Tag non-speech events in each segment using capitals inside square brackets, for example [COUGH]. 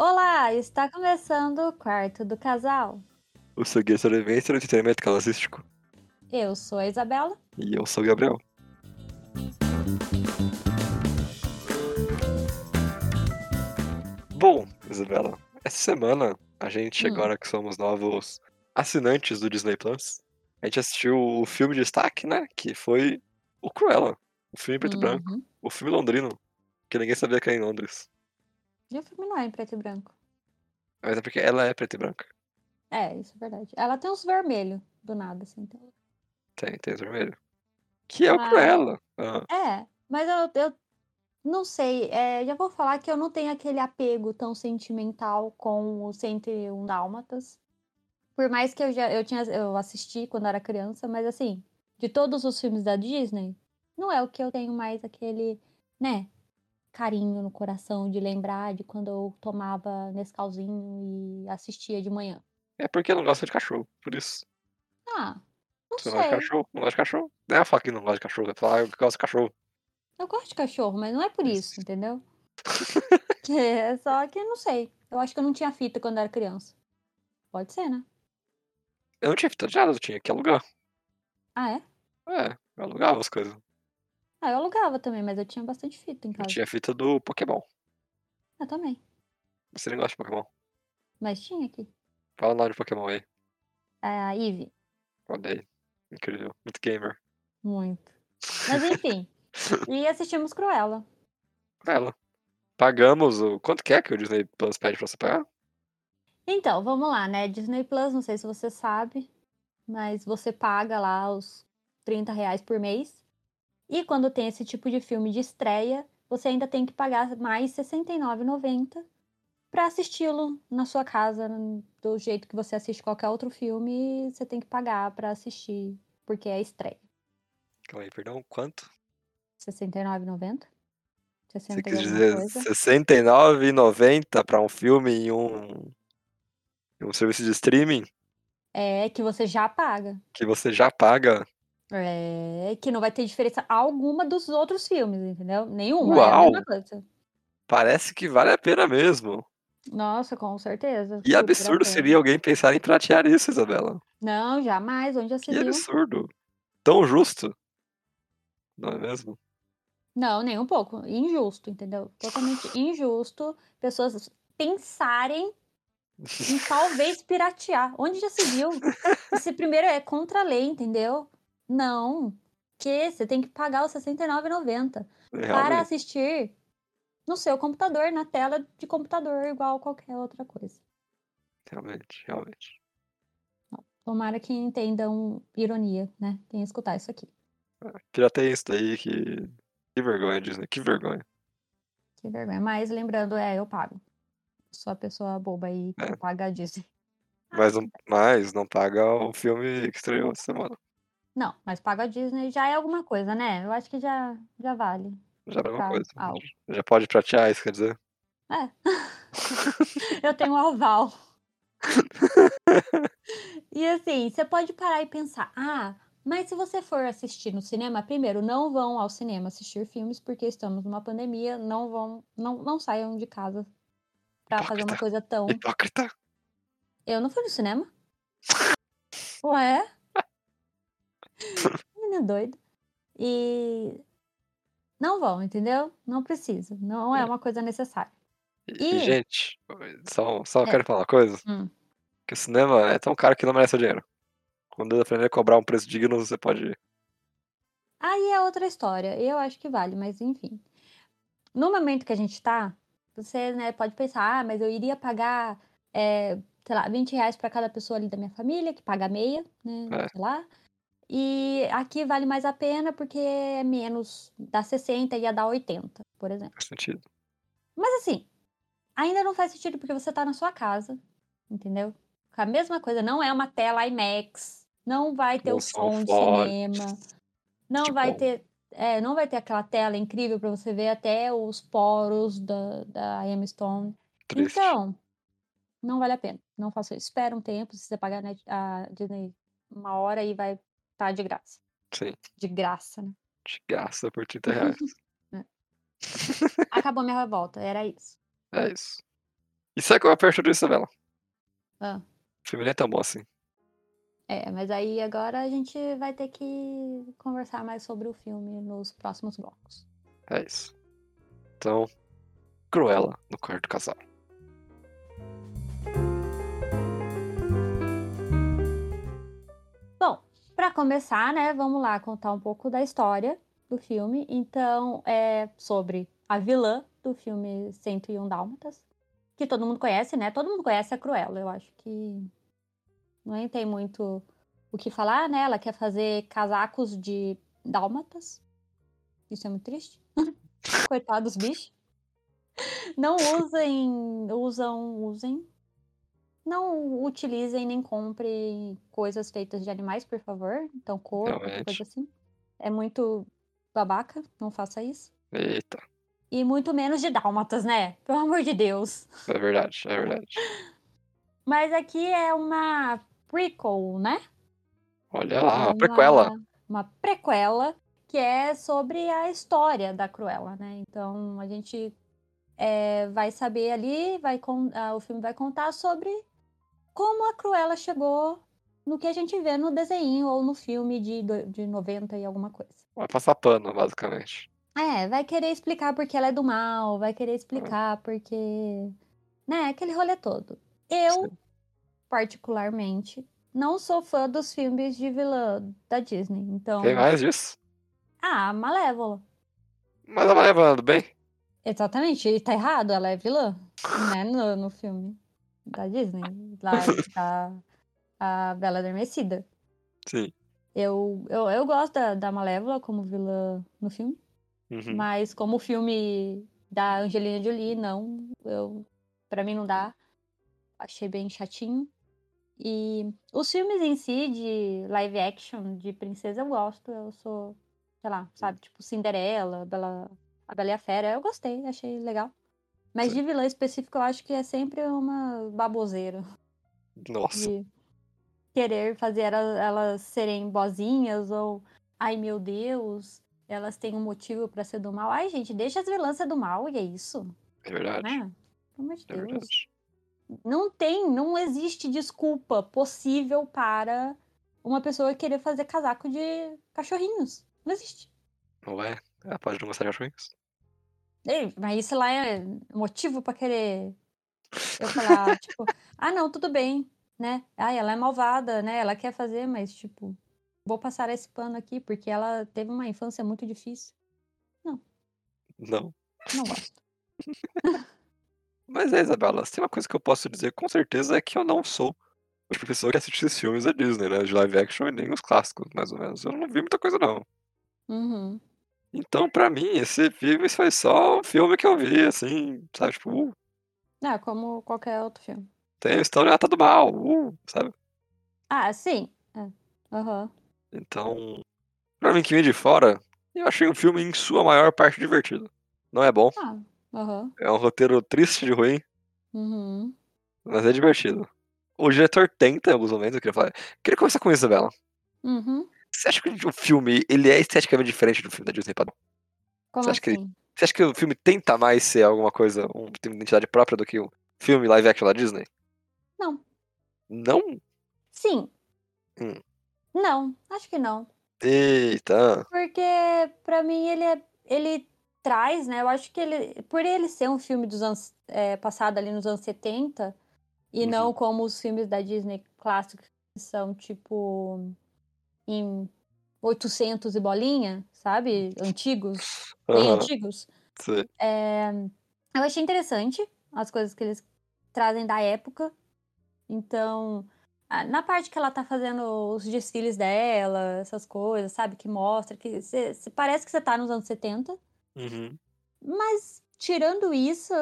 Olá, está começando o quarto do casal. O seu guia sobrevivência no entretenimento casístico. Eu sou a Isabela. E eu sou o Gabriel. Bom, Isabela, essa semana a gente, Hum. agora que somos novos assinantes do Disney Plus, a gente assistiu o filme de destaque, né? Que foi o Cruella. O filme preto e branco. Uhum. O filme londrino. Que ninguém sabia que era em Londres. E o filme não é em preto e branco. Mas é porque ela é preta e branca. É, isso é verdade. Ela tem uns vermelhos do nada, assim. Então... Tem, tem esse vermelho. Que é o Mas- Cruella. Ah, É, mas eu, eu não sei. é, já vou falar que eu não tenho aquele apego tão sentimental com o 101 Dálmatas. Por mais que eu já eu tinha eu assisti quando era criança, mas assim, de todos os filmes da Disney, não é o que eu tenho mais aquele, né, carinho no coração de lembrar de quando eu tomava Nescauzinho e assistia de manhã. é porque não gosta de cachorro, por isso. Ah, não Você não gosta de sei. cachorro? Não gosta de cachorro? Não é falar que não gosta de cachorro, é falar que gosta de cachorro. Eu gosto de cachorro, mas não é por Isso. entendeu? [LAUGHS] É só que não sei. Eu acho que eu não tinha fita quando era criança. Pode ser, né? Eu não tinha fita de nada, eu tinha que alugar. Ah, é? É, eu alugava as coisas. Ah, eu alugava também, mas eu tinha bastante fita em Eu casa. tinha fita do Pokémon. Eu também. Você nem gosta de Pokémon? Mas tinha aqui. Fala o nome de Pokémon aí. A Eve. Olha aí. Incrível. Muito gamer. Muito. Mas enfim. [LAUGHS] e assistimos Cruella. Ela. Pagamos o. Quanto que é que o Disney Plus pede pra você pagar? Então, vamos lá, né? Disney Plus, não sei se você sabe, mas você paga lá os 30 reais por mês. E quando tem esse tipo de filme de estreia, você ainda tem que pagar mais R$ 69,90 para assisti-lo na sua casa, do jeito que você assiste qualquer outro filme, você tem que pagar para assistir, porque é estreia. Calma aí, perdão. Quanto? R$ 69,90? Você 60 e quis alguma dizer coisa. R$69,90 pra um filme em um. em um serviço de streaming É que você já paga. que você já paga. É que não vai ter diferença alguma dos outros filmes, entendeu? Nenhuma, é Uau! coisa. Parece que vale a pena mesmo. Nossa, com certeza. A absurdo seria alguém pensar em pratear isso, Isabela. Não, jamais. Onde já se Que viu? absurdo. Tão justo. Não é mesmo? Não, nem um pouco. Injusto, entendeu? Totalmente [LAUGHS] injusto pessoas pensarem em talvez piratear. Onde já se viu? [LAUGHS] Esse primeiro é contra a lei, entendeu? Não. Que você tem que pagar os R$ 69,90 para assistir no seu computador, na tela de computador, igual qualquer outra coisa. Realmente, realmente. Tomara que entendam ironia, né? Quem escutar isso aqui. Pirateia isso daí que. Que vergonha, Disney. Que vergonha. Que vergonha. Mas lembrando, é, eu pago. Sou a pessoa boba aí que É. paga a Disney. Mas não, mas não paga o filme que estreou essa semana. Não, mas pago a Disney já é alguma coisa, né? Eu acho que já, já vale. Já é uma Tá, coisa. algo. Já pode pratear isso, quer dizer? É. [LAUGHS] eu tenho um aval. [LAUGHS] E assim, você pode parar e pensar, ah, mas se você for assistir no cinema, primeiro, não vão ao cinema assistir filmes porque estamos numa pandemia, não vão, não, não saiam de casa pra fazer uma Hipócrita. coisa tão. Hipócrita. Eu não fui no cinema? [LAUGHS] Ué? [LAUGHS] Menina doida. E não vão, entendeu? Não precisa. Não é É. uma coisa necessária. E, gente, só, só É. quero falar uma coisa. Hum. Que o cinema é tão caro que não merece o dinheiro. Quando ele aprender a cobrar um preço digno, você pode ir. Aí é outra história. Eu acho que vale, mas enfim. No momento que a gente tá, você né, pode pensar, ah, mas eu iria pagar, é, sei lá, 20 reais pra cada pessoa ali da minha família, que paga meia, né? É. Sei lá. E aqui vale mais a pena porque é menos, dá 60 e ia dar 80, por exemplo. Faz sentido. Mas assim, ainda não faz sentido porque você tá na sua casa, entendeu? A mesma coisa, não é uma tela IMAX, não vai ter o som de cinema, não Que vai ter, é, não vai ter aquela tela incrível pra você ver até os poros da, da Emma Stone. Triste. Então, não vale a pena. Não faça isso. Espera um tempo, se você pagar a Disney uma hora e vai estar de graça. Sim. De graça, né? Te gasta por 30 [LAUGHS] reais. Acabou minha revolta, era isso. é isso. E sabe qual é a pior disso, Isabela? Ah. O filme nem é tão bom assim. É, mas aí agora a gente vai ter que conversar mais sobre o filme nos próximos blocos. É isso. Então, Cruella no quarto casal. Para começar, né, vamos lá contar um pouco da história do filme. Então, é sobre a vilã do filme 101 Dálmatas, que todo mundo conhece, né? Todo mundo conhece a Cruella. Eu acho que não tem muito o que falar, né? Ela quer fazer casacos de dálmatas. Isso é muito triste. [LAUGHS] Coitados bichos. Não usem, usam, usem. Não utilizem nem comprem coisas feitas de animais, por favor. Então, corpo, Realmente. coisa assim. É muito babaca, não faça isso. Eita, E muito menos de dálmatas, né? Pelo amor de Deus. é verdade, é [LAUGHS] verdade. Mas aqui é uma prequel, né? Olha lá, É uma prequela. Uma prequela que é sobre a história da Cruella, né? Então a gente é, vai saber ali, vai con- ah, o filme vai contar sobre como a Cruella chegou no que a gente vê no desenho ou no filme de, de 90 e alguma coisa. Vai passar pano, basicamente. É, vai querer explicar porque ela é do mal, vai querer explicar porque. Né, aquele rolê todo. Eu, Sim. particularmente, não sou fã dos filmes de vilã da Disney. Então. Tem mais disso? Ah, Malévola. Mas a Malévola do bem? Exatamente, e tá errado, ela é vilã, né, no, no filme da Disney, lá da [LAUGHS] a Bela Adormecida. Sim. Eu, eu, eu gosto da, da Malévola como vilã no filme, Uhum. mas como o filme da Angelina Jolie, não, eu, pra mim não dá, achei bem chatinho. E os filmes em si, de live action, de princesa, eu gosto, eu sou, sei lá, sabe, tipo Cinderela, Bela, a Bela e a Fera, eu gostei, achei legal. Mas de vilã específico, eu acho que é sempre uma baboseira Nossa. de querer fazer elas, elas serem bozinhas ou, ai meu Deus, elas têm um motivo pra ser do mal. Ai, gente, deixa as vilãs ser do mal e é isso, É verdade. né? Pelo amor de É Deus. verdade. Não tem, não existe desculpa possível para uma pessoa querer fazer casaco de cachorrinhos. Não existe. Não é? Ela pode não gostar de cachorrinhos? Ei, Mas isso lá é motivo pra querer eu falar, [LAUGHS] tipo, ah, não, tudo bem, né? Ah, ela é malvada, né? Ela quer fazer, mas, tipo, vou passar esse pano aqui porque ela teve uma infância muito difícil. Não. Não gosto. [LAUGHS] Mas é, Isabela, se tem uma coisa que eu posso dizer com certeza é que eu não sou de pessoa que assiste esses filmes da Disney, né? De live action e nem os clássicos, mais ou menos. Eu não vi muita coisa, não. Uhum. Então, pra mim, esse filme foi só um filme que eu vi, assim, sabe? Tipo, uh, Ah, como qualquer outro filme. tem a história tá do mal, uh, sabe? Ah, sim. É. Aham. Então, pra mim que vem de fora, eu achei um filme em sua maior parte divertido. Não é bom, Ah, aham. é um roteiro triste de ruim, Uhum. mas é divertido. O diretor tenta em alguns momentos, eu queria falar. Queria começar com isso, Isabela. Uhum. Você acha que o filme ele é esteticamente diferente do filme da Disney padrão? Como Você acha que ele- assim? Você acha que o filme tenta mais ser alguma coisa, um, tem uma identidade própria do que o filme live action da Disney? Não. Não? Sim. Hum. Não, acho que não. Eita. Porque pra mim ele é, ele traz, né? Eu acho que ele, por ele ser um filme dos anos é, passado ali nos anos 70 e Uhum. não como os filmes da Disney clássicos que são tipo em 800 e bolinha, sabe? Antigos, bem Aham, antigos. sei. É, eu achei interessante as coisas que eles trazem da época. Então, na parte que ela tá fazendo os desfiles dela, essas coisas, sabe? Que mostra que cê- cê- parece que você tá nos anos 70. Uhum. Mas, tirando isso,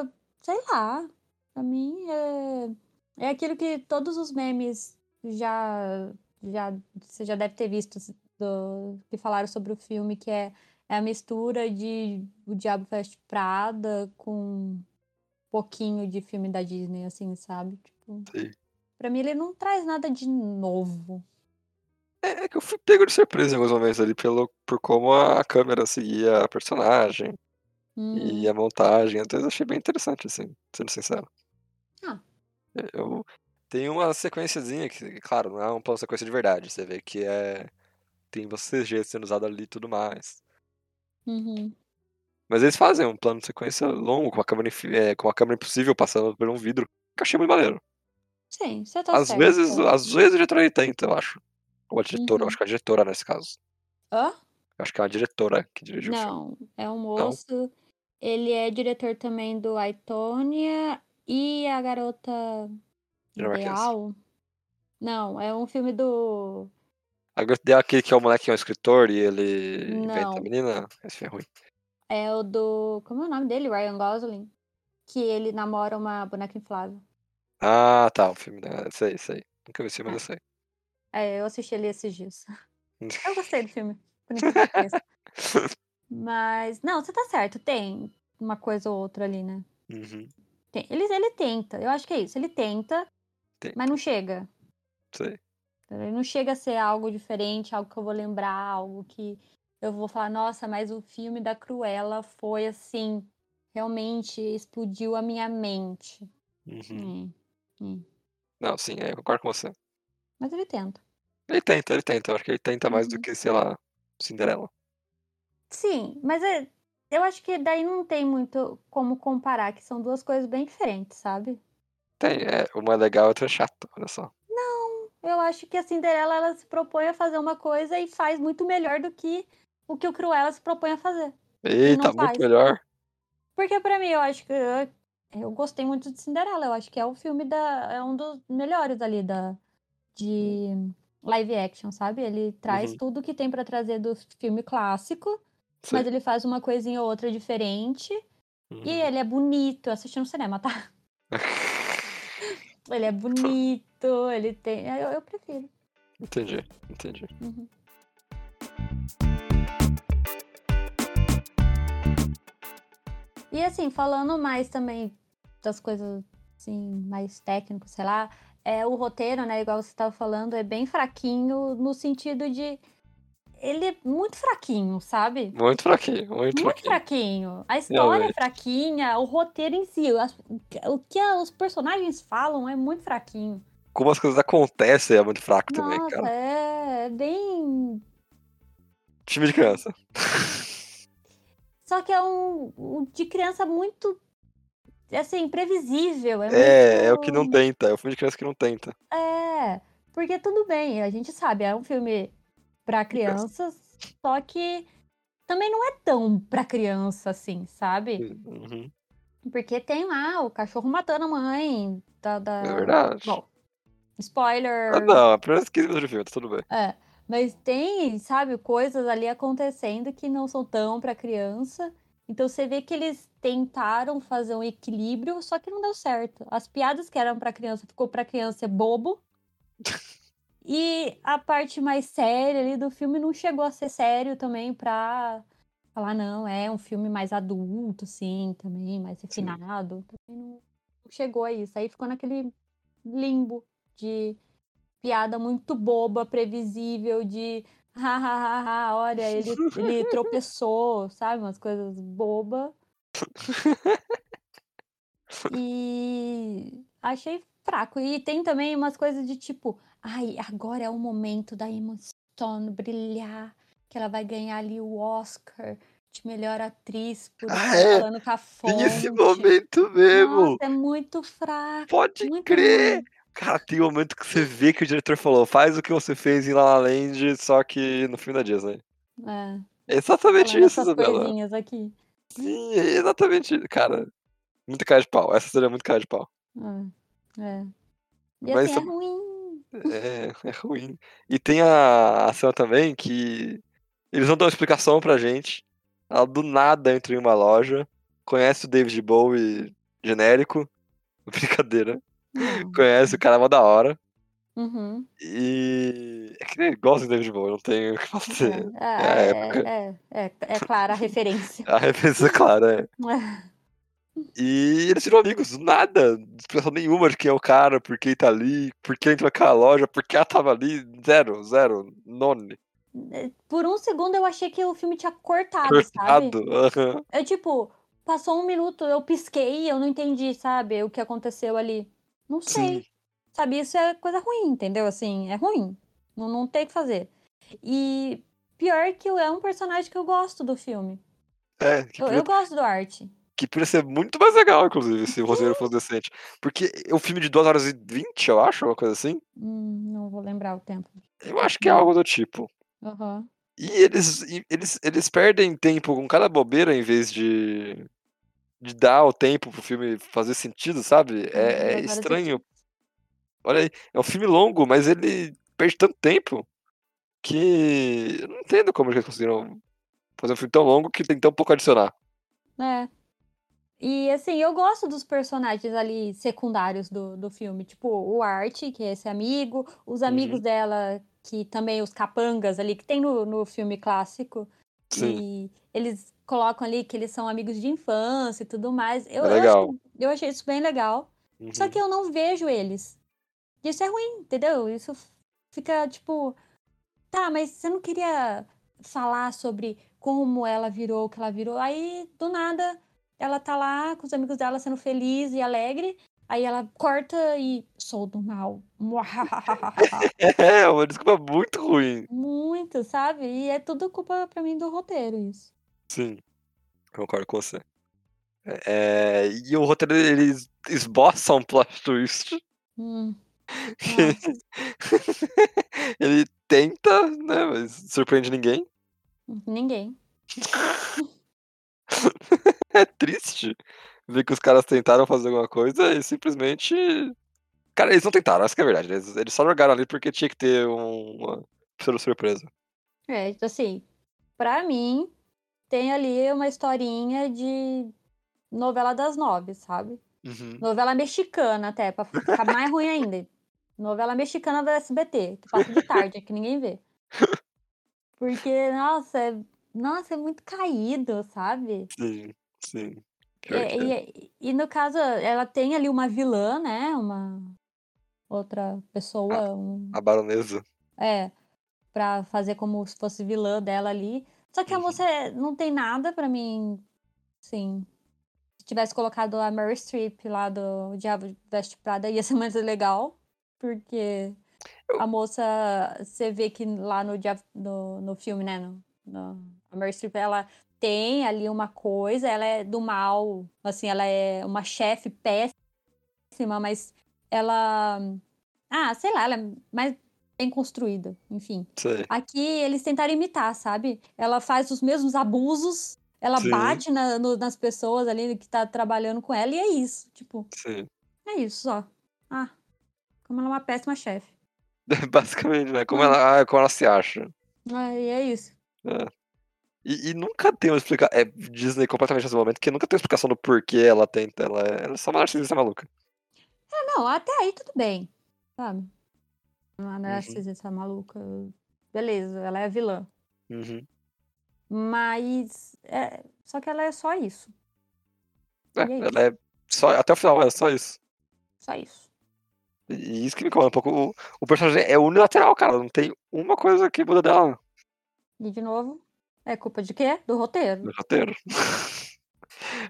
sei lá. Pra mim, é, é aquilo que todos os memes já, já. Você já deve ter visto do, que falaram sobre o filme, que é, é a mistura de O Diabo Veste Prada com um pouquinho de filme da Disney, assim, sabe? Tipo, Sei. pra mim, ele não traz nada de novo. É, é que eu fui pego de surpresa em alguns momentos ali pelo, por como a câmera seguia a personagem Uhum. e a montagem. Às vezes achei bem interessante, assim, sendo sincero. Ah, Eu... Tem uma sequenciazinha que, claro, não é um plano sequência de verdade. Você vê que é. Tem você [LAUGHS] sendo usado ali e tudo mais. Uhum. Mas eles fazem um plano de sequência longo, com a câmera, é, com a câmera impossível passando por um vidro. Que eu achei muito maneiro. Sim, você tá às certo. Vezes, às vezes o diretor tenta, eu acho. Ou a diretora, Uhum. acho que é a diretora nesse caso. Hã? Eu acho que é uma diretora que dirigiu o filme. Não, é um moço. Ele é diretor também do Aitonia e a Garota. Ideal. Não, é um filme do. A Garota Ideal é aquele que é o moleque que é um escritor e ele inventa Não. a menina. Esse filme é ruim. É o do. Como é o nome dele? Ryan Gosling. Que ele namora uma boneca inflável. Ah, tá, o filme da. Sei, sei. Nunca vi esse filme, mas eu sei. É, eu assisti ele esses dias. [LAUGHS] Eu gostei do filme. Por. [LAUGHS] Mas, não, você tá certo, tem uma coisa ou outra ali, né? Uhum, Tem. Ele, ele tenta, eu acho que é isso. Ele tenta, Mas não chega. Ele não chega a ser algo diferente, algo que eu vou lembrar, algo que eu vou falar, nossa, mas o filme da Cruella foi assim, realmente explodiu a minha mente. Uhum. Hum, hum. Não, sim, é, eu concordo com você. Mas ele tenta. Ele tenta, ele tenta. Eu acho que ele tenta mais do Uhum. que, sei lá, Cinderela. Sim, mas é, eu acho que daí não tem muito como comparar, que são duas coisas bem diferentes, sabe? Tem, é, uma é legal outra é chata, olha só. Eu acho que a Cinderela ela se propõe a fazer uma coisa e faz muito melhor do que o que o Cruella se propõe a fazer. Eita, não faz. muito melhor. Porque pra mim, eu acho que eu, eu gostei muito de Cinderela. Eu acho que é o filme da é um dos melhores ali da de live action, sabe? Ele traz Uhum. tudo que tem pra trazer do filme clássico, Sei. mas ele faz uma coisinha ou outra diferente. Uhum. E ele é bonito. Eu assisti no cinema, tá? [LAUGHS] Ele é bonito, ele tem. Eu, eu prefiro. entendi, entendi. Uhum. E assim, falando mais também das coisas assim, mais técnicas, sei lá, é o roteiro, né, igual você estava falando, é bem fraquinho no sentido de ele é muito fraquinho, sabe? Muito fraquinho, muito, Muito fraquinho. fraquinho. A história é Realmente. fraquinha, o roteiro em si, as- o que os personagens falam é muito fraquinho. Como as coisas acontecem é muito fraco também, Nossa, cara. é, é bem Time de criança. Só que é um, um de criança muito, assim, previsível. É, É, é o que muito- não tenta, é o filme de criança que não tenta. É, porque tudo bem, a gente sabe, é um filme pra crianças, só que também não é tão pra criança assim, sabe? Uhum, Porque tem lá o cachorro matando a mãe, da... da... é verdade. Bom, spoiler... Ah, não, apenas 15 minutos de filme, tá tudo bem. É, mas tem, sabe, coisas ali acontecendo que não são tão pra criança. Então você vê que eles tentaram fazer um equilíbrio, só que não deu certo. As piadas que eram pra criança ficou pra criança bobo. [LAUGHS] E a parte mais séria ali do filme não chegou a ser sério também pra falar, não, é um filme mais adulto, sim, também, mais refinado. Também não chegou a isso. Aí ficou naquele limbo de piada muito boba, previsível, de ha, ha, ha, ha, olha, ele, ele [LAUGHS] tropeçou, sabe? Umas coisas bobas. [LAUGHS] E achei fraco. E tem também umas coisas de tipo, ai, agora é o momento da Emma Stone brilhar, que ela vai ganhar ali o Oscar de melhor atriz por Ah, é? falando com a Tem esse fonte. momento mesmo! Nossa, é muito fraco. Pode muito crer! ruim. Cara, tem um momento que você vê que o diretor falou, faz o que você fez em La La Land, só que no filme da Disney. É, É exatamente falando isso, Isabela. coisinhas aqui. Sim, é exatamente. Cara, muito cara de pau. Essa seria muito cara de pau. É, é. E Mas assim, é ruim. É, é ruim. E tem a, a cena também que eles não dão explicação pra gente. Ela do nada entra em uma loja, conhece o David Bowie genérico. [LAUGHS] Brincadeira. Não. Conhece o cara mó da hora. Uhum. E. É que nem gosta do David Bowie, não tem o que fazer. É, é, é, é, é clara a referência. [LAUGHS] A referência é clara, é. [LAUGHS] E eles viram amigos do nada, explicação nenhuma de quem é o cara, por que ele tá ali, por que entrou naquela loja, por que ela tava ali, zero, zero, none. Por um segundo eu achei que o filme tinha cortado, sabe? Cortado. aham. Eu, tipo, passou um minuto, eu pisquei eu não entendi, sabe? O que aconteceu ali. Não sei. Sim. Sabe, isso é coisa ruim, entendeu? Assim, é ruim. Não, não tem o que fazer. E pior que é um personagem que eu gosto do filme. É, que Eu, eu gosto do Art. Que podia ser muito mais legal, inclusive, se o roteiro fosse decente. Porque é um filme de 2 horas e 20, eu acho, uma coisa assim. Hum, não vou lembrar o tempo. Eu acho que é algo do tipo. Aham. E eles, e eles, eles perdem tempo com cada bobeira em vez de, de dar o tempo pro filme fazer sentido, sabe? É, é horas e estranho. 15. Olha aí, é um filme longo, mas ele perde tanto tempo que eu não entendo como eles conseguiram fazer um filme tão longo que tem tão pouco a adicionar. É. E assim, eu gosto dos personagens ali secundários do, do filme. Tipo, o Art, que é esse amigo, os amigos Uhum. dela, que também os capangas ali, que tem no, no filme clássico. Sim, E eles colocam ali que eles são amigos de infância e tudo mais. Eu, é eu, legal. achei, eu achei isso bem legal. Só Uhum. que eu não vejo eles. Isso é ruim, entendeu? Isso fica tipo. Tá, mas você não queria falar sobre como ela virou o que ela virou? Aí, do nada, ela tá lá com os amigos dela sendo feliz e alegre. Aí ela corta e sou do mal. [LAUGHS] É, uma desculpa muito ruim. Muito, sabe? E é tudo culpa pra mim do roteiro, isso. Sim, concordo com você. É, e o roteiro, eles esboçam um plot twist. Hum, [LAUGHS] ele tenta, né, mas surpreende ninguém. ninguém. [LAUGHS] É triste ver que os caras tentaram fazer alguma coisa e simplesmente. Cara, eles não tentaram, essa que é a verdade. Eles, eles só jogaram ali porque tinha que ter um- uma surpresa. É, assim, pra mim, tem ali uma historinha de novela das nove, sabe? Uhum. Novela mexicana até, pra ficar mais ruim ainda. Novela mexicana da SBT, que passa de tarde, que ninguém vê. [LAUGHS] Porque, nossa, é, nossa, é muito caído, sabe? Sim, sim. E, Pior que é. e- e no caso, ela tem ali uma vilã, né? Uma outra pessoa, um- A baronesa. é, pra fazer como se fosse vilã dela ali. Só que a Uhum. moça é- não tem nada pra mim, sim. Se tivesse colocado a Mary Streep lá do Diabo Veste Prada, ia ser [LAUGHS] mais legal. Porque Eu- a moça, você vê que lá no, no, no filme, né? No, no- a Mary Streep, ela tem ali uma coisa, ela é do mal, assim, ela é uma chefe péssima, mas ela. Ah, sei lá, ela é mais bem construída, enfim. Sei. Aqui eles tentaram imitar, sabe? Ela faz os mesmos abusos, ela Sim. bate na- no- nas pessoas ali que tá trabalhando com ela, e é isso. Tipo, Sim. é isso só. Ah, como ela é uma péssima chefe. [LAUGHS] Basicamente, né? Como Hum. ela, ah, como ela se acha. Ah, e é isso. É. E, e nunca tem uma explicação. É Disney completamente nesse momento, que nunca tem uma explicação do porquê ela tenta. Ela é, ela é só uma narcisista maluca. Ah, não, até aí tudo bem, sabe? Uma Uhum. narcisista maluca. Beleza, ela é vilã. Uhum. Mas. É, só que ela é só isso. É, E é isso. ela é só. Até o final, é só isso. Só isso. E isso que me incomoda um pouco. O, o personagem é unilateral, cara. Não tem uma coisa que muda dela E de novo, é culpa de quê? Do roteiro. no roteiro. [LAUGHS]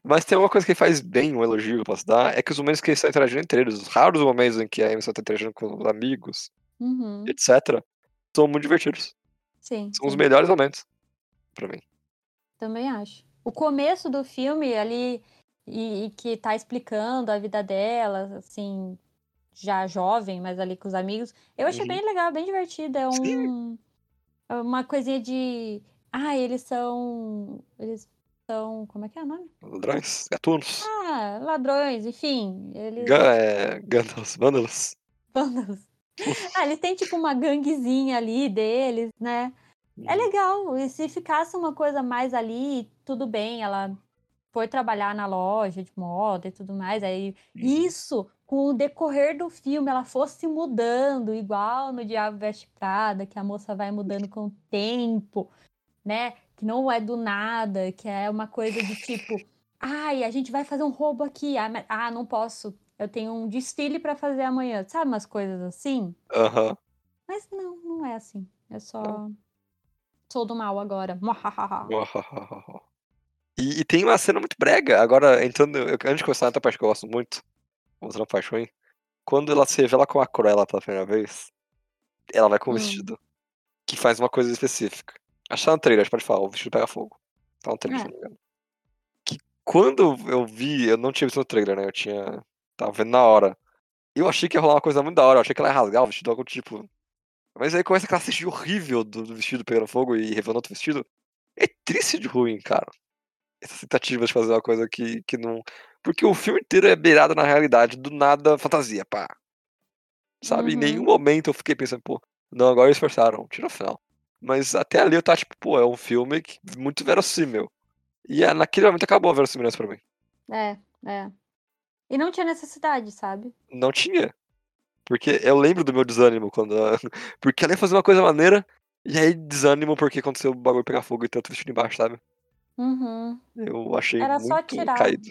Mas tem uma coisa que faz bem, um elogio que eu posso dar, é que os momentos que eles estão interagindo entre eles, os raros momentos em que a Amy está interagindo com os amigos, Uhum. etc., são muito divertidos. Sim. São os sim. melhores momentos, pra mim. Também acho. O começo do filme ali, e, e que tá explicando a vida dela, assim, já jovem, mas ali com os amigos, eu achei Uhum. bem legal, bem divertido. É um. é uma coisinha de. Ah, eles são. Eles são. Como é que é o nome? Ladrões, gatunos, Ah, ladrões, enfim. Eles. ga- é, gândalos, vândalos. Vândalos. Ah, eles têm tipo uma ganguezinha ali deles, né? É Uhum. legal. E se ficasse uma coisa mais ali, tudo bem. Ela foi trabalhar na loja de moda e tudo mais. Aí, Uhum. isso, com o decorrer do filme, ela fosse mudando, igual no Diabo Veste Prada, que a moça vai mudando com o tempo, né? Que não é do nada, que é uma coisa de tipo, ai, a gente vai fazer um roubo aqui. Ah, mas- ah, não posso. Eu tenho um desfile para fazer amanhã. Sabe umas coisas assim? Aham. Mas não, não é assim. É só. Não. Sou do mal agora. [LAUGHS] E, e tem uma cena muito brega. Agora, entrando. eu- antes de começar, outra parte que eu gosto muito, mostrando parte ruim. quando ela se revela com a Cruella pela primeira vez, ela vai com um Hum. vestido que faz uma coisa específica. Acho que tá no trailer, a gente pode falar, o vestido pega fogo. Tá no trailer, É. se não me engano. Que quando eu vi, eu não tinha visto no trailer, né? Eu tinha. Tava vendo na hora. Eu achei que ia rolar uma coisa muito da hora, eu achei que ela ia rasgar o vestido, algo tipo. Mas aí começa aquela cena horrível do, do vestido pegando fogo e revelando outro vestido. É triste de ruim, cara. Essa tentativa de fazer uma coisa que, que não. Porque o filme inteiro é beirado na realidade, do nada fantasia, pá. Sabe? Em nenhum Uhum. momento eu fiquei pensando, pô, não, agora eles forçaram, tira o final. Mas até ali eu tava tipo, pô, é um filme que- muito verossímil. E é, naquele momento acabou a verossimilhança pra mim. É, é. E não tinha necessidade, sabe? Não tinha. Porque eu lembro do meu desânimo quando. [LAUGHS] Porque ela ia fazer uma coisa maneira, e aí desânimo porque aconteceu o bagulho pegar fogo e tanto vestido embaixo, sabe? Uhum. Eu achei Era só muito tirar. caído.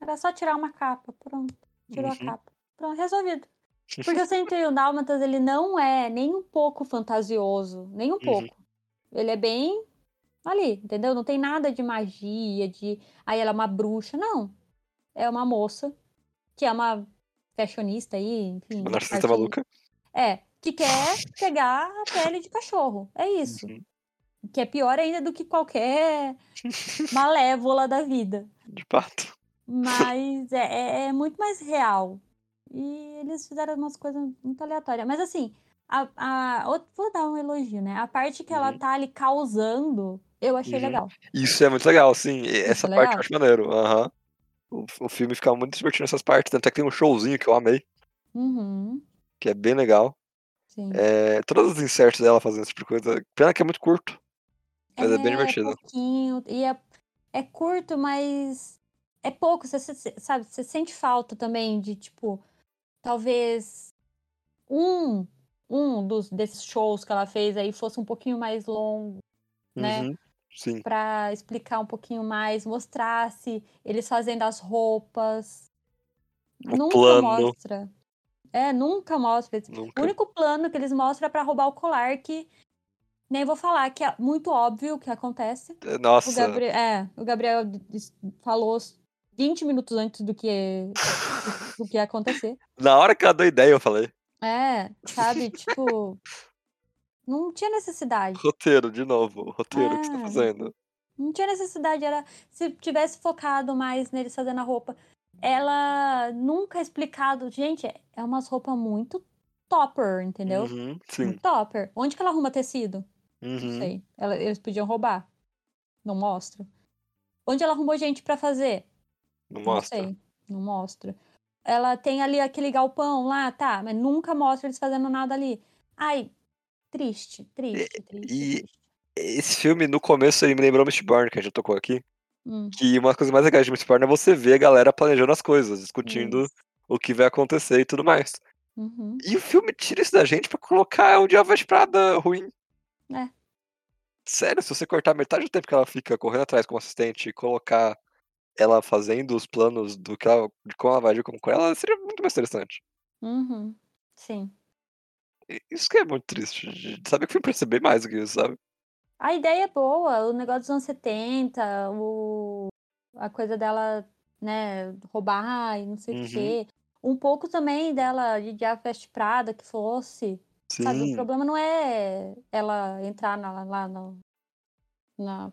Era só tirar uma capa, pronto. Tirou Uhum. a capa. Pronto, resolvido. Porque o 101 Dálmatas, ele não é nem um pouco fantasioso, nem um Uhum. pouco. Ele é bem ali, entendeu? Não tem nada de magia, de. Aí ela é uma bruxa, não. É uma moça que é uma fashionista aí, enfim. Uma narcisista maluca. É, que quer pegar a pele de cachorro. É isso. Uhum. Que é pior ainda do que qualquer malévola da vida. De fato. Mas é, é- é muito mais real. E eles fizeram umas coisas muito aleatórias. Mas assim, a, a- vou dar um elogio, né? A parte que ela Uhum. tá ali causando, eu achei Uhum. legal. Isso é muito legal, sim. e Essa é parte legal. eu acho maneiro. Aham. O, o filme fica muito divertido nessas partes. Tanto é que tem um showzinho que eu amei, Uhum, que é bem legal. sim. É, todos os inserts dela fazendo esse tipo de coisa. Pena que é muito curto. Mas é, bem divertido. pouquinho. E é, é curto, mas é pouco. Você- sabe, você sente falta também de, tipo, talvez um, um dos, desses shows que ela fez aí fosse um pouquinho mais longo. né? Uhum. Sim. Pra explicar um pouquinho mais, mostrasse eles fazendo as roupas. O nunca plano. mostra. É, nunca mostra. O Nunca. único plano que eles mostram é pra roubar o colar, que nem vou falar, que é muito óbvio o que acontece. É, O, Nossa. Gabri é, o Gabriel falou 20 minutos antes do que, do que ia acontecer. [LAUGHS] Na hora que ela deu ideia, eu falei. É, sabe? Tipo, não tinha necessidade. Roteiro, de novo. Roteiro, o que você tá É. fazendo? Não tinha necessidade, era se tivesse focado mais neles fazendo a roupa. Ela nunca é explicado, gente, é é umas roupas muito topper, entendeu? Uhum. Sim. Muito topper. Onde que ela arruma tecido? Não Uhum. sei. Ela- eles podiam roubar. Não mostra. Onde ela arrumou gente pra fazer? Não Não mostra. sei. Não mostra. Ela tem ali aquele galpão lá, tá, mas nunca mostra eles fazendo nada ali. Ai, triste, triste, triste, e- triste. Esse filme, no começo, ele me lembrou Mistborn, que a gente tocou aqui. Hum, Que uma das coisas mais legais de Mistborn é você ver a galera planejando as coisas, discutindo isso. o que vai acontecer e tudo mais. Uhum. E o filme tira isso da gente pra colocar o Diabo Veste Prada ruim. É. Sério, se você cortar metade do tempo que ela fica correndo atrás como assistente e colocar ela fazendo os planos do que ela, de como ela vai agir como com ela, seria muito mais interessante. Uhum. Sim. Isso que é muito triste. de Saber que eu fui perceber mais do que isso, sabe? A ideia é boa, o negócio dos anos 70, o... a coisa dela, né, roubar e não sei o Uhum. quê. Um pouco também dela de Diabo Veste Prada, que fosse. Sabe, o Sim. problema não é ela entrar na, lá no, na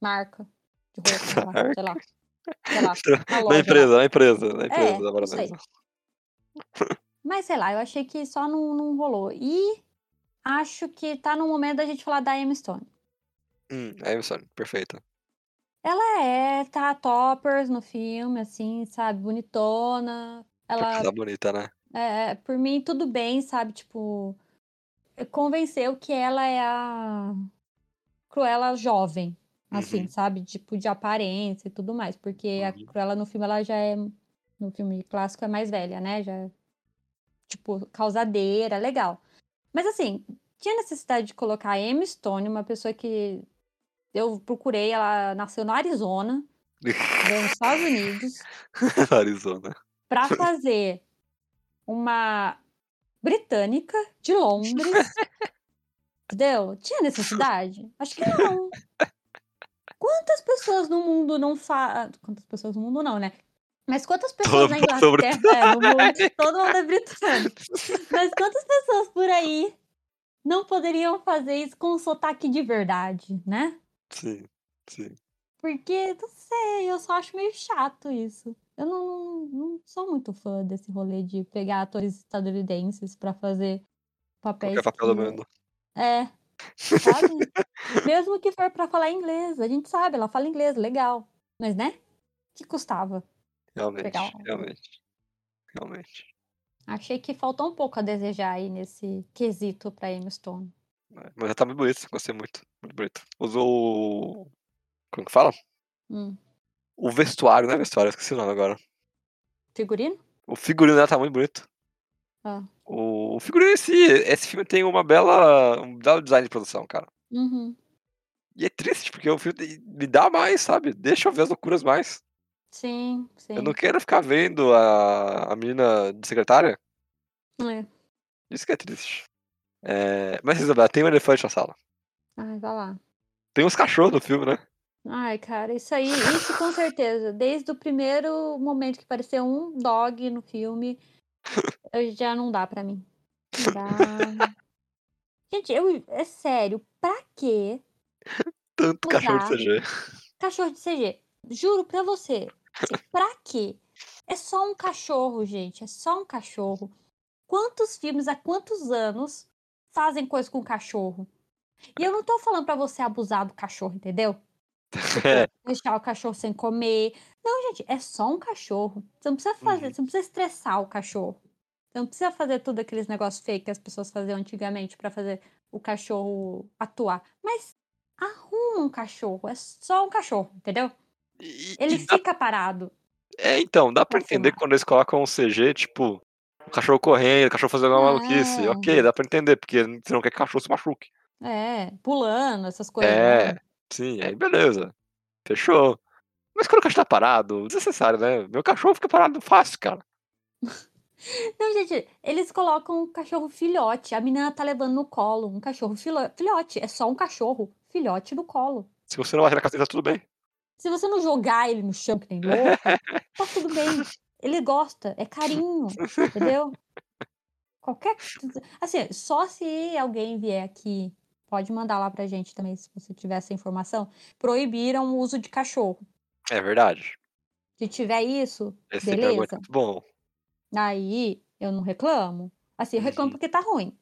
marca de roupa, [LAUGHS] sei lá, sei lá. Na lá. empresa, na empresa, na empresa É, da sei. baronesa. Mas sei lá, eu achei que só não, não rolou. E acho que tá no momento da gente falar da Emma Stone. Hum, a Emma Stone, perfeita. Ela é, tá toppers no filme, assim, sabe? Bonitona. Ela, tá bonita, né? é, por mim, tudo bem, sabe? Tipo, convenceu que ela é a Cruella jovem, assim, Uhum. sabe? Tipo, de aparência e tudo mais. Porque a Uhum. Cruella no filme, ela já é, no filme clássico, é mais velha, né? Já, é, tipo, causadeira, legal. Mas, assim, tinha necessidade de colocar a Emma Stone, uma pessoa que eu procurei, ela nasceu no Arizona, nos Estados Unidos, [LAUGHS] Arizona. pra fazer uma britânica de Londres. [LAUGHS] Entendeu? Tinha necessidade? Acho que não. Quantas pessoas no mundo não fazem. Quantas pessoas no mundo não, né? Mas quantas Todo pessoas na mundo tá Inglaterra é, no mundo, todo mundo é britânico. Mas quantas pessoas por aí não poderiam fazer isso com um sotaque de verdade, né? Sim, sim. Porque, não sei, eu só acho meio chato isso. Eu não, não sou muito fã desse rolê de pegar atores estadunidenses pra fazer papéis Qualquer papel do que... mundo. É, sabe? Mesmo que for pra falar inglês, a gente sabe, ela fala inglês, legal. Mas, né? Que custava? Realmente, realmente. Realmente. Achei que faltou um pouco a desejar aí nesse quesito pra Emma Stone. É, Mas já tá muito bonito, gostei muito. Muito bonito. Usou o. Como que fala? Hum. O vestuário, não é vestuário, esqueci o nome agora. Figurino? O figurino dela tá muito bonito. Ah. O, figurino em si, esse filme tem uma bela. um belo design de produção, cara. Uhum. E é triste, porque o filme me dá mais, sabe? Deixa eu ver as loucuras mais. Sim, sim. Eu não quero ficar vendo a, a menina de secretária. É. Isso que é triste. É, Mas, Isabela, tem um elefante na sala. Ai, vai lá. Tem uns cachorros no filme, né? Ai, cara, isso aí, isso com certeza. Desde o primeiro momento que apareceu um dog no filme, [LAUGHS] eu já não dá pra mim. Não dá. [LAUGHS] Gente, eu, é sério, pra quê Tanto cachorro de Usar. CG. cachorro de CG? Juro pra você. assim, Pra quê? É só um cachorro, gente. É só um cachorro. Quantos filmes há quantos anos fazem coisa com cachorro? E eu não tô falando pra você abusar do cachorro, entendeu? [LAUGHS] É, deixar o cachorro sem comer. Não, gente, é só um cachorro. Você não precisa fazer, Uhum. você não precisa estressar o cachorro. Você não precisa fazer tudo aqueles negócios fake que as pessoas faziam antigamente pra fazer o cachorro atuar. Mas arruma um cachorro, é só um cachorro, entendeu? e- Ele e dá- fica parado. é, então, dá pra Pra entender quando eles colocam um CG, tipo, o cachorro correndo, o cachorro fazendo uma maluquice. É. Ok, dá pra entender, porque você não quer que o cachorro se machuque. É, pulando, essas coisas. É, né? sim, aí beleza. Fechou. Mas quando o cachorro tá parado, desnecessário, né? Meu cachorro fica parado fácil, cara. [LAUGHS] Não, gente, eles colocam um cachorro filhote. A menina tá levando no colo um cachorro filhote. É só um cachorro filhote no colo. Se você não bater na cabeça, tá tudo bem. Se você não jogar ele no chão que nem louco, [LAUGHS] tá tudo bem. Ele gosta, é carinho, entendeu? Qualquer. Assim, só se alguém vier aqui, pode mandar lá pra gente também, se você tiver essa informação. Proibiram o uso de cachorro. É verdade. Se tiver isso, Esse argumento é beleza. muito bom. Aí eu não reclamo. Assim, eu reclamo Uhum. porque tá ruim.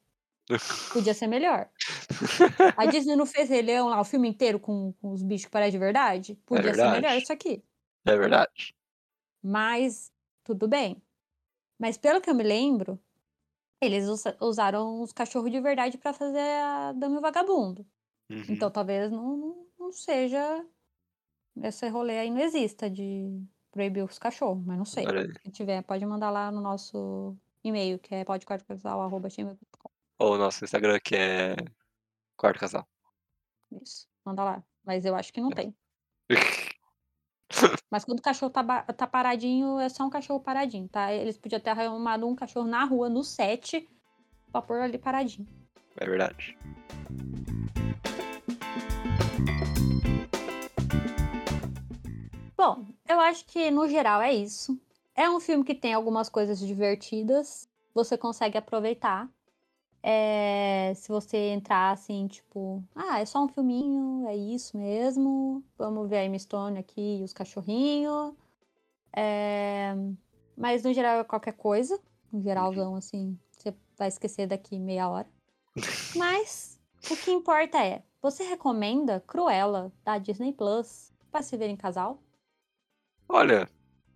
[LAUGHS] Podia ser melhor. A Disney não fez Rei Leão lá o filme inteiro com, com os bichos que parecem de verdade? Podia ser melhor verdade. isso aqui. É verdade. Mas tudo bem. Mas pelo que eu me lembro, eles usa- usaram os cachorros de verdade pra fazer a Dama Vagabundo. Uhum. Então talvez não, não, não seja. Esse rolê aí não exista de proibir os cachorros, mas não sei. Se tiver, pode mandar lá no nosso e-mail, que é podquartocasal.gmail.com. Ou o nosso Instagram, que é Quarto Casal. Isso, manda lá. Mas eu acho que não tem. [LAUGHS] Mas quando o cachorro tá, tá paradinho, é só um cachorro paradinho, tá? Eles podiam ter arrumado um cachorro na rua, no set, pra pôr ali paradinho. É verdade. Bom, eu acho que no geral é isso. É um filme que tem algumas coisas divertidas, você consegue aproveitar. É, se você entrar assim, tipo, ah, é só um filminho, é isso mesmo. Vamos ver a Emma Stone aqui e os cachorrinhos. É, mas no geral é qualquer coisa. No geralzão, assim, você vai esquecer daqui meia hora. Mas o que importa é, você recomenda Cruella da Disney Plus para se ver em casal? Olha,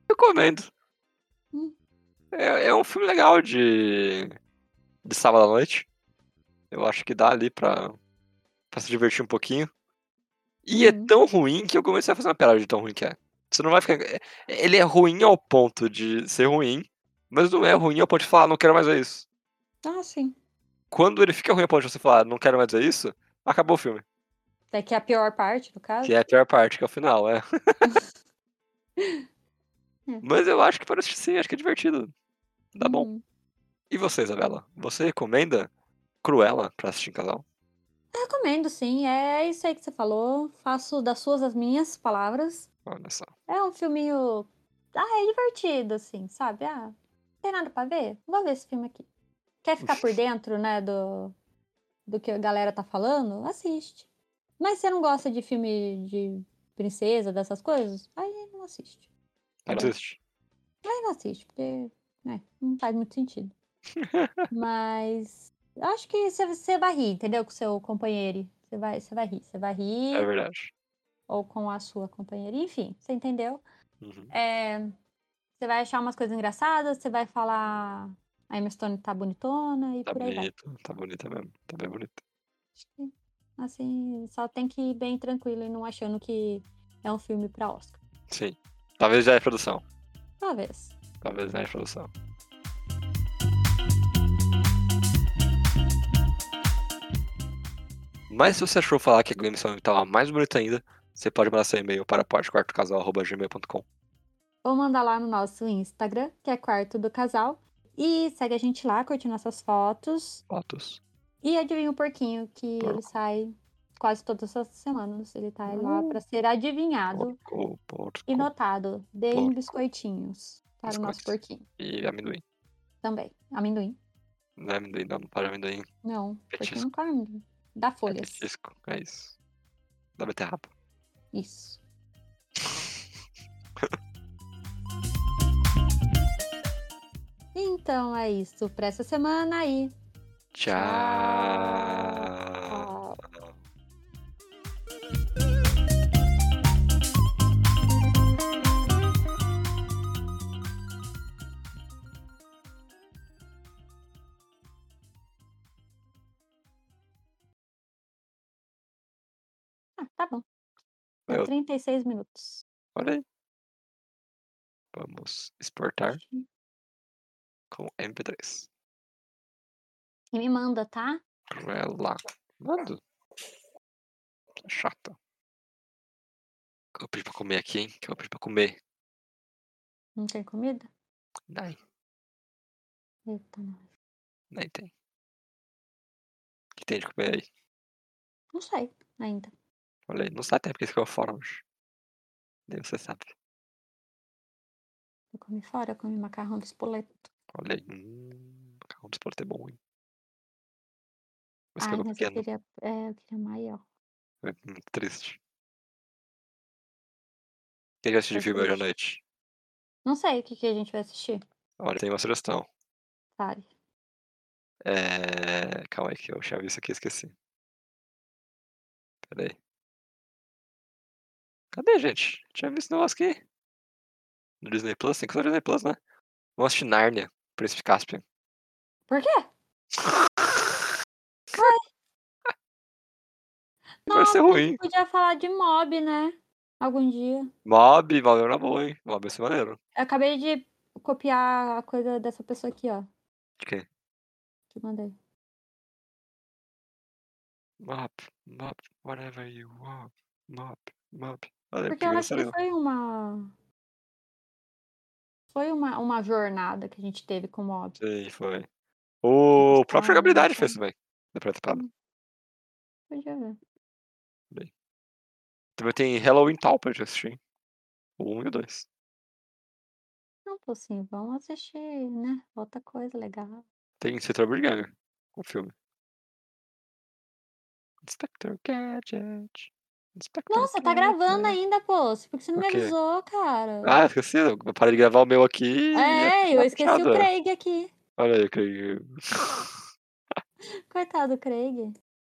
recomendo. Hum. É, é um filme legal de, de sábado à noite. Eu acho que dá ali pra, pra se divertir um pouquinho. E é Uhum. tão ruim que eu comecei a fazer uma piada de tão ruim que é. Você não vai ficar. é- Ele é ruim ao ponto de ser ruim, mas não é ruim ao ponto de falar, "Ah, não quero mais ver isso. Ah, sim. Quando ele fica ruim ao ponto de você falar, não quero mais ver isso, acabou o filme. É que é a pior parte, no caso. Que é a pior parte, que é o final, é. [LAUGHS] É. Mas eu acho que assistir sim, acho que é divertido. Tá bom. Uhum. E você, Isabela? Você recomenda Cruella pra assistir em casal? Recomendo, sim. É isso aí que você falou. Faço das suas as minhas palavras. Olha só. É um filminho Ah, é divertido, assim, sabe? Ah, não tem nada pra ver? Vou ver esse filme aqui. Quer ficar por dentro, né, do, do que a galera tá falando? Assiste. Mas você não gosta de filme de princesa, dessas coisas? Aí não assiste. Não assiste. Aí não assiste, porque né, não faz muito sentido. [LAUGHS] Mas acho que você, você vai rir, entendeu? Com o seu companheiro. Você vai, você vai rir. Você vai rir. É verdade. Ou com a sua companheira. Enfim, você entendeu? Uhum. É, você vai achar umas coisas engraçadas, você vai falar a Emma Stone tá bonitona e Tá por aí vai. bonito, tá bonita mesmo. Tá bem bonita. Acho que, assim, só tem que ir bem tranquilo e não achando que é um filme pra Oscar. Sim. Talvez já é produção. Talvez. Talvez não é produção. Mas se você achou falar que a Glenn Stone tava mais bonita ainda, você pode mandar seu e-mail para portequartocasal.gmail.com. Ou mandar lá no nosso Instagram, que é Quarto do Casal. E segue a gente lá, curte nossas fotos. Fotos. E adivinha o porquinho, que Porco. ele sai quase todas as semanas. Ele tá lá pra ser adivinhado Porco, porco. e notado. Deem Porco. biscoitinhos para o nosso porquinho E amendoim. também. Amendoim? Não é amendoim, não. Não para amendoim. Não, porquinho Petisco. não come amendoim. Dá É folhas. petisco. É isso. Da beterraba. Isso. [LAUGHS] Então é isso pra essa semana aí. Tchau. Tchau. 36 minutos. Olha aí. Vamos exportar com MP3. E me manda, tá? Ela. Mando. Que chata. Eu pedi pra comer aqui, hein? Que eu pedi pra comer. Não tem comida? Nem, Eita, nós. nem tem. O que tem de comer aí? Não sei ainda. Olha aí, não sabe até porque ficou fora hoje. Nem você sabe. Eu comi fora, eu comi macarrão de espoleto. Olha aí. Hum, macarrão de espolho é bom, hein? Mas que Ai, eu mas eu queria, é, eu queria maior. É muito triste. O que vai assistir de filme hoje à noite? Não sei o que, que a gente vai assistir. Olha, tem uma sugestão. Fale. É... Calma aí que eu tinha visto aqui e esqueci. Pera aí. Cadê, gente? Tinha visto esse negócio aqui. No Disney Plus? Tem que ser no Disney Plus, né? Vamos assistir Nárnia, Príncipe Caspian. Por quê? [LAUGHS] Vai ser ruim. podia falar de mob, né? Algum dia. Mob, Mob era boa, hein? Mob ia ser maneiro. Eu acabei de copiar a coisa dessa pessoa aqui, ó. De quê? Que mandei. Mob, Mob, whatever you want. Mob, Mob. Olha, Porque eu acho que foi uma. Foi uma, uma jornada que a gente teve com o mob. Sim, foi. O próprio Ah, Jogabilidade fez também. Da primeira temporada. Podia ver. Também tem Halloween Tal pra gente assistir. O 1 e o 2. Não, pô, sim, vamos assistir, né? Outra coisa legal. Tem Setor Burger, o filme. Inspector Gadget. Nossa, tá gravando ainda, pô. Por que você não me avisou, cara? Ah, esqueci. Eu parei de gravar o meu aqui. e é, eu esqueci o. Craig aqui. Olha aí, Craig. Coitado do Craig.